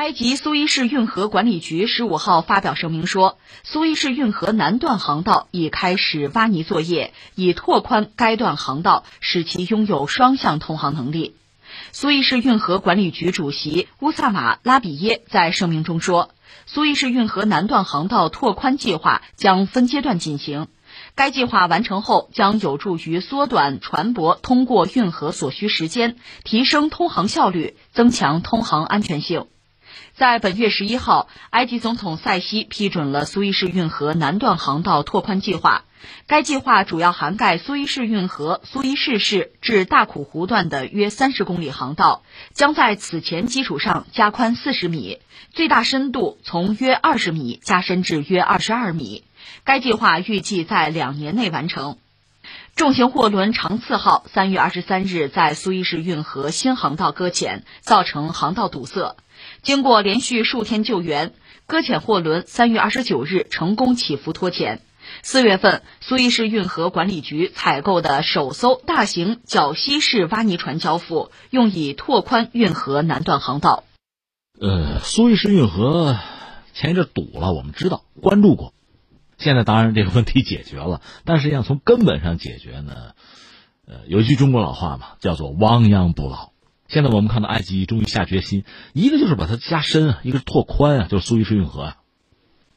埃及苏伊士运河管理局十五号发表声明说，苏伊士运河南段航道已开始挖泥作业，以拓宽该段航道，使其拥有双向通航能力。苏伊士运河管理局主席乌萨马拉比耶在声明中说，苏伊士运河南段航道拓宽计划将分阶段进行，该计划完成后将有助于缩短船舶通过运河所需时间，提升通航效率，增强通航安全性。在本月十一号，埃及总统塞西批准了苏伊士运河南段航道拓宽计划。该计划主要涵盖苏伊士运河苏伊士市至大苦湖段的约三十公里航道，将在此前基础上加宽四十米，最大深度从约二十米加深至约二十二米。该计划预计在两年内完成。重型货轮长次号三月二十三日在苏伊士运河新航道搁浅，造成航道堵塞。经过连续数天救援，搁浅货轮三月二十九日成功起浮脱潜。四月份，苏伊士运河管理局采购的首艘大型绞吸式挖泥船交付，用以拓宽运河南段航道。呃，苏伊士运河前一阵堵了，我们知道关注过。现在当然这个问题解决了，但是要从根本上解决呢，呃，有一句中国老话嘛，叫做亡羊补牢。现在我们看到埃及终于下决心，一个就是把它加深啊，一个是拓宽啊，就是苏伊士运河啊。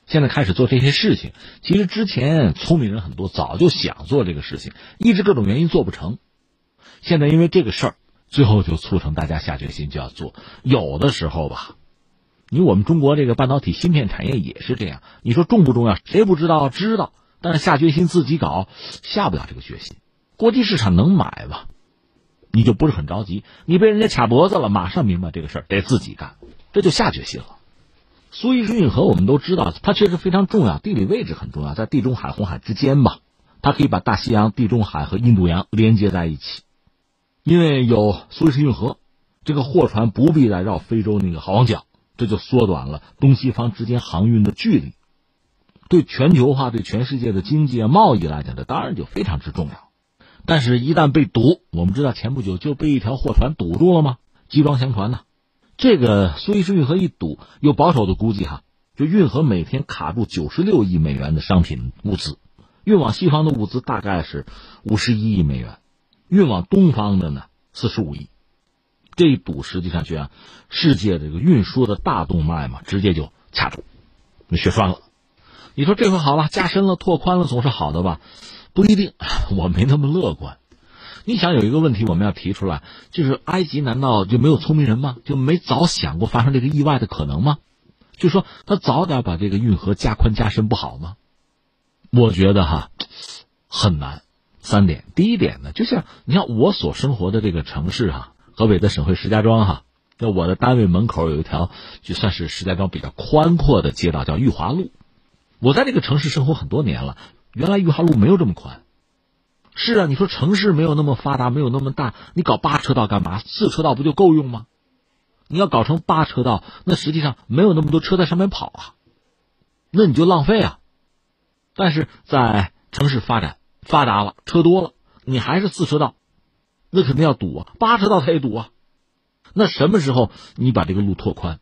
现在开始做这些事情，其实之前聪明人很多，早就想做这个事情，一直各种原因做不成。现在因为这个事儿，最后就促成大家下决心就要做。有的时候吧，你我们中国这个半导体芯片产业也是这样，你说重不重要？谁不知道？知道，但是下决心自己搞，下不了这个决心。国际市场能买吧？你就不是很着急，你被人家卡脖子了，马上明白这个事儿得自己干，这就下决心了。苏伊士运河我们都知道，它确实非常重要，地理位置很重要，在地中海、红海之间吧，它可以把大西洋、地中海和印度洋连接在一起。因为有苏伊士运河，这个货船不必再绕非洲那个好望角，这就缩短了东西方之间航运的距离。对全球化、对全世界的经济啊、贸易来讲，这当然就非常之重要。但是，一旦被堵，我们知道前不久就被一条货船堵住了吗？集装箱船呢？这个苏伊士运河一堵，有保守的估计哈，就运河每天卡住九十六亿美元的商品物资，运往西方的物资大概是五十一亿美元，运往东方的呢四十五亿。这一堵实际上就让世界这个运输的大动脉嘛，直接就卡住，那血栓了。你说这回好了，加深了、拓宽了，总是好的吧？不一定，我没那么乐观。你想有一个问题我们要提出来，就是埃及难道就没有聪明人吗？就没早想过发生这个意外的可能吗？就说他早点把这个运河加宽加深不好吗？我觉得哈很难。三点，第一点呢，就像你像我所生活的这个城市哈，河北的省会石家庄哈，那我的单位门口有一条就算是石家庄比较宽阔的街道，叫裕华路。我在这个城市生活很多年了。原来裕华路没有这么宽，是啊，你说城市没有那么发达，没有那么大，你搞八车道干嘛？四车道不就够用吗？你要搞成八车道，那实际上没有那么多车在上面跑啊，那你就浪费啊。但是在城市发展发达了，车多了，你还是四车道，那肯定要堵啊，八车道它也堵啊。那什么时候你把这个路拓宽？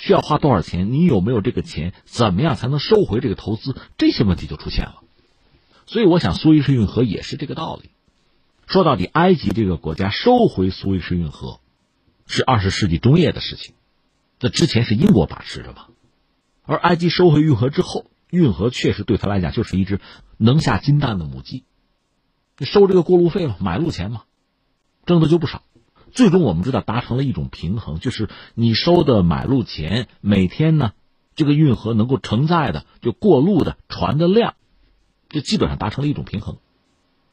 需要花多少钱？你有没有这个钱？怎么样才能收回这个投资？这些问题就出现了。所以，我想苏伊士运河也是这个道理。说到底，埃及这个国家收回苏伊士运河，是二十世纪中叶的事情。那之前是英国把持着嘛。而埃及收回运河之后，运河确实对他来讲就是一只能下金蛋的母鸡，收这个过路费嘛，买路钱嘛，挣的就不少。最终我们知道达成了一种平衡，就是你收的买路钱，每天呢，这个运河能够承载的就过路的船的量，就基本上达成了一种平衡。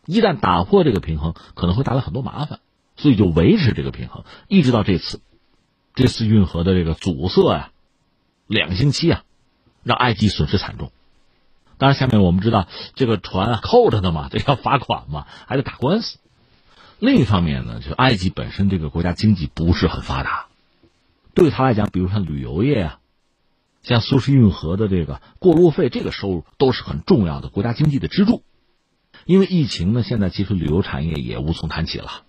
一旦打破这个平衡，可能会带来很多麻烦，所以就维持这个平衡，一直到这次，这次运河的这个阻塞呀，两星期啊，让埃及损失惨重。当然，下面我们知道这个船扣着的嘛，这要罚款嘛，还得打官司。另一方面呢，就埃及本身这个国家经济不是很发达，对他来讲，比如像旅游业啊，像苏伊运河的这个过路费，这个收入都是很重要的国家经济的支柱。因为疫情呢，现在其实旅游产业也无从谈起了。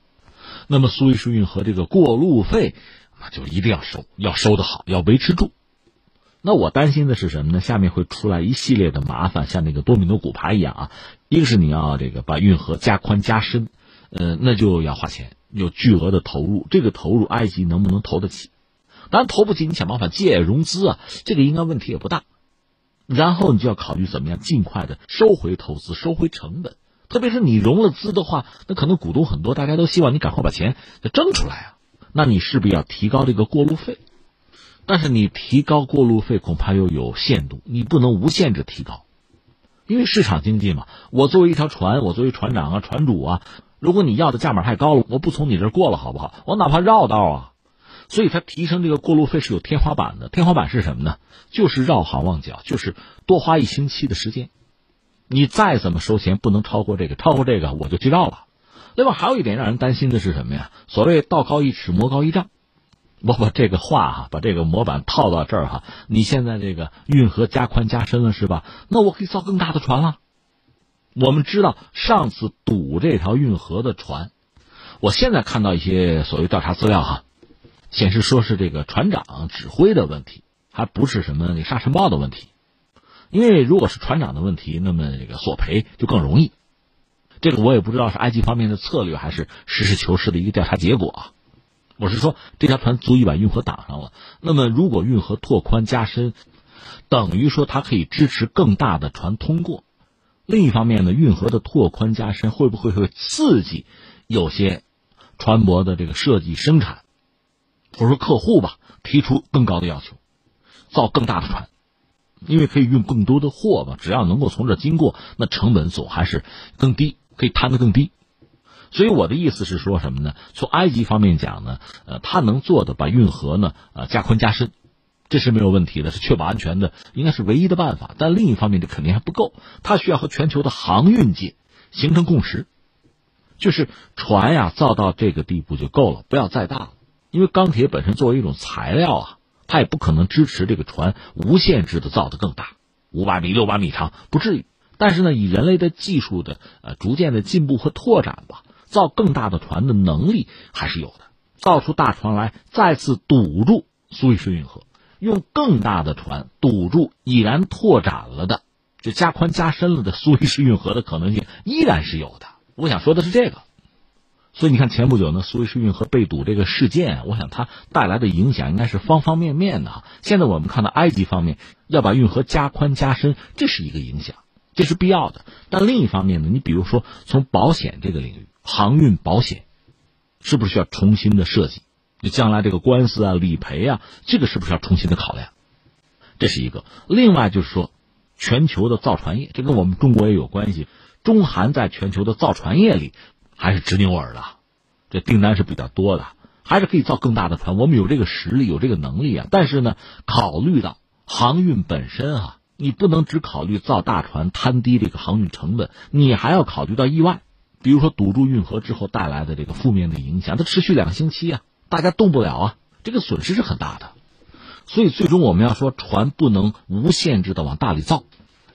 那么苏伊士运河这个过路费，那就一定要收，要收的好，要维持住。那我担心的是什么呢？下面会出来一系列的麻烦，像那个多米诺骨牌一样啊。一个是你要这个把运河加宽加深，呃，那就要花钱，有巨额的投入。这个投入埃及能不能投得起？当然投不起，你想办法借融资啊，这个应该问题也不大。然后你就要考虑怎么样尽快的收回投资，收回成本。特别是你融了资的话，那可能股东很多，大家都希望你赶快把钱挣出来啊。那你势必要提高这个过路费。但是你提高过路费恐怕又有限度，你不能无限制提高，因为市场经济嘛。我作为一条船，我作为船长啊、船主啊，如果你要的价码太高了，我不从你这儿过了，好不好？我哪怕绕道啊。所以它提升这个过路费是有天花板的，天花板是什么呢？就是绕行望角，就是多花一星期的时间。你再怎么收钱，不能超过这个，超过这个我就去绕了。另外还有一点让人担心的是什么呀？所谓道高一尺，魔高一丈。我把这个话哈，把这个模板套到这儿哈。你现在这个运河加宽加深了是吧？那我可以造更大的船了。我们知道上次堵这条运河的船，我现在看到一些所谓调查资料哈，显示说是这个船长指挥的问题，还不是什么那沙尘暴的问题。因为如果是船长的问题，那么这个索赔就更容易。这个我也不知道是埃及方面的策略，还是实事求是的一个调查结果啊。我是说，这条船足以把运河挡上了。那么，如果运河拓宽加深，等于说它可以支持更大的船通过。另一方面呢，运河的拓宽加深会不会会刺激有些船舶的这个设计生产，或者说客户吧，提出更高的要求，造更大的船，因为可以运更多的货嘛。只要能够从这经过，那成本总还是更低，可以摊得更低。所以我的意思是说什么呢？从埃及方面讲呢，呃，他能做的把运河呢，呃，加宽加深，这是没有问题的，是确保安全的，应该是唯一的办法。但另一方面，这肯定还不够，它需要和全球的航运界形成共识，就是船呀造到这个地步就够了，不要再大了。因为钢铁本身作为一种材料啊，它也不可能支持这个船无限制的造得更大，五百米、六百米长不至于。但是呢，以人类的技术的呃逐渐的进步和拓展吧。造更大的船的能力还是有的，造出大船来再次堵住苏伊士运河，用更大的船堵住已然拓展了的、就加宽加深了的苏伊士运河的可能性依然是有的。我想说的是这个，所以你看前不久呢，苏伊士运河被堵这个事件，我想它带来的影响应该是方方面面的。现在我们看到埃及方面要把运河加宽加深，这是一个影响，这是必要的。但另一方面呢，你比如说从保险这个领域。航运保险是不是需要重新的设计？就将来这个官司啊、理赔啊，这个是不是要重新的考量？这是一个。另外就是说，全球的造船业，这跟我们中国也有关系。中韩在全球的造船业里还是直牛耳的，这订单是比较多的，还是可以造更大的船。我们有这个实力，有这个能力啊。但是呢，考虑到航运本身啊，你不能只考虑造大船摊低这个航运成本，你还要考虑到意外。比如说堵住运河之后带来的这个负面的影响，它持续两个星期啊，大家动不了啊，这个损失是很大的。所以最终我们要说，船不能无限制的往大里造，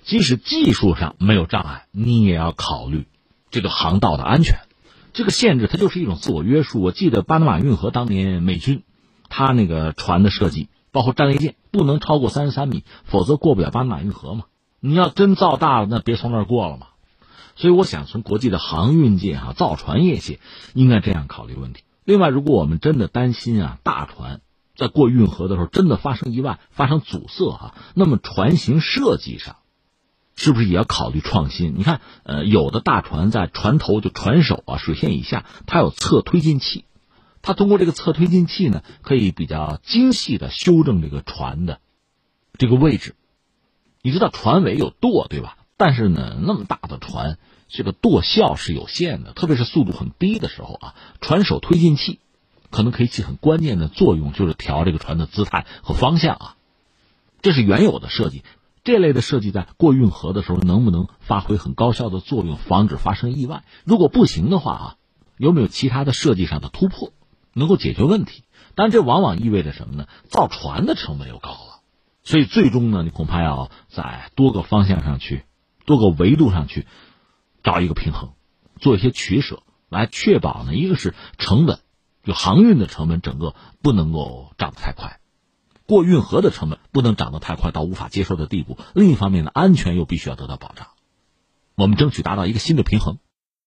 即使技术上没有障碍，你也要考虑这个航道的安全。这个限制它就是一种自我约束。我记得巴拿马运河当年美军，他那个船的设计，包括战列舰，不能超过三十三米，否则过不了巴拿马运河嘛。你要真造大了，那别从那儿过了嘛。所以，我想从国际的航运界、哈造船业界，应该这样考虑问题。另外，如果我们真的担心啊，大船在过运河的时候真的发生意外、发生阻塞啊，那么船型设计上，是不是也要考虑创新？你看，呃，有的大船在船头就船首啊、水线以下，它有侧推进器，它通过这个侧推进器呢，可以比较精细的修正这个船的这个位置。你知道船尾有舵，对吧？但是呢，那么大的船，这个舵效是有限的，特别是速度很低的时候啊，船首推进器可能可以起很关键的作用，就是调这个船的姿态和方向啊。这是原有的设计，这类的设计在过运河的时候能不能发挥很高效的作用，防止发生意外？如果不行的话啊，有没有其他的设计上的突破能够解决问题？但这往往意味着什么呢？造船的成本又高了，所以最终呢，你恐怕要在多个方向上去。多个维度上去找一个平衡，做一些取舍，来确保呢，一个是成本就航运的成本整个不能够涨得太快，过运河的成本不能涨得太快到无法接受的地步。另一方面呢，安全又必须要得到保障，我们争取达到一个新的平衡。